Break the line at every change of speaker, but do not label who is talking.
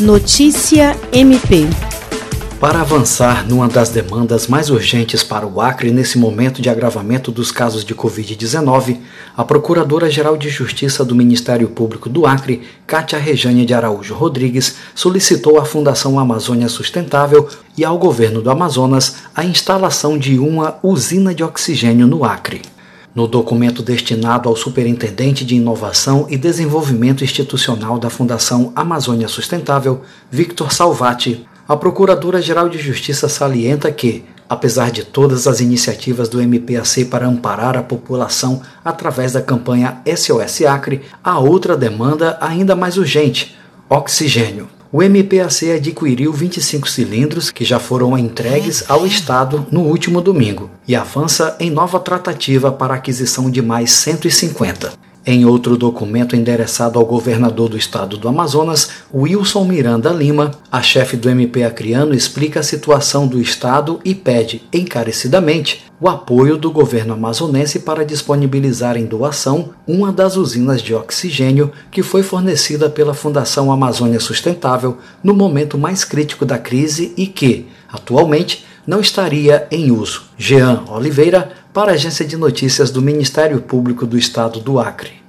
Notícia MP.
Para avançar numa das demandas mais urgentes para o Acre nesse momento de agravamento dos casos de Covid-19, a Procuradora-Geral de Justiça do Ministério Público do Acre, Cátia Rejane de Araújo Rodrigues, solicitou à Fundação Amazônia Sustentável e ao governo do Amazonas a instalação de uma usina de oxigênio no Acre. No documento destinado ao Superintendente de Inovação e Desenvolvimento Institucional da Fundação Amazônia Sustentável, Victor Salvati, a Procuradora-Geral de Justiça salienta que, apesar de todas as iniciativas do MPAC para amparar a população através da campanha SOS Acre, há outra demanda ainda mais urgente: oxigênio. O MPAC adquiriu 25 cilindros que já foram entregues ao Estado no último domingo e avança em nova tratativa para a aquisição de mais 150. Em outro documento endereçado ao governador do estado do Amazonas, Wilson Miranda Lima, a chefe do MP Acreano explica a situação do estado e pede, encarecidamente, o apoio do governo amazonense para disponibilizar em doação uma das usinas de oxigênio que foi fornecida pela Fundação Amazônia Sustentável no momento mais crítico da crise e que, atualmente, não estaria em uso. Jean Oliveira, para a Agência de Notícias do Ministério Público do Estado do Acre.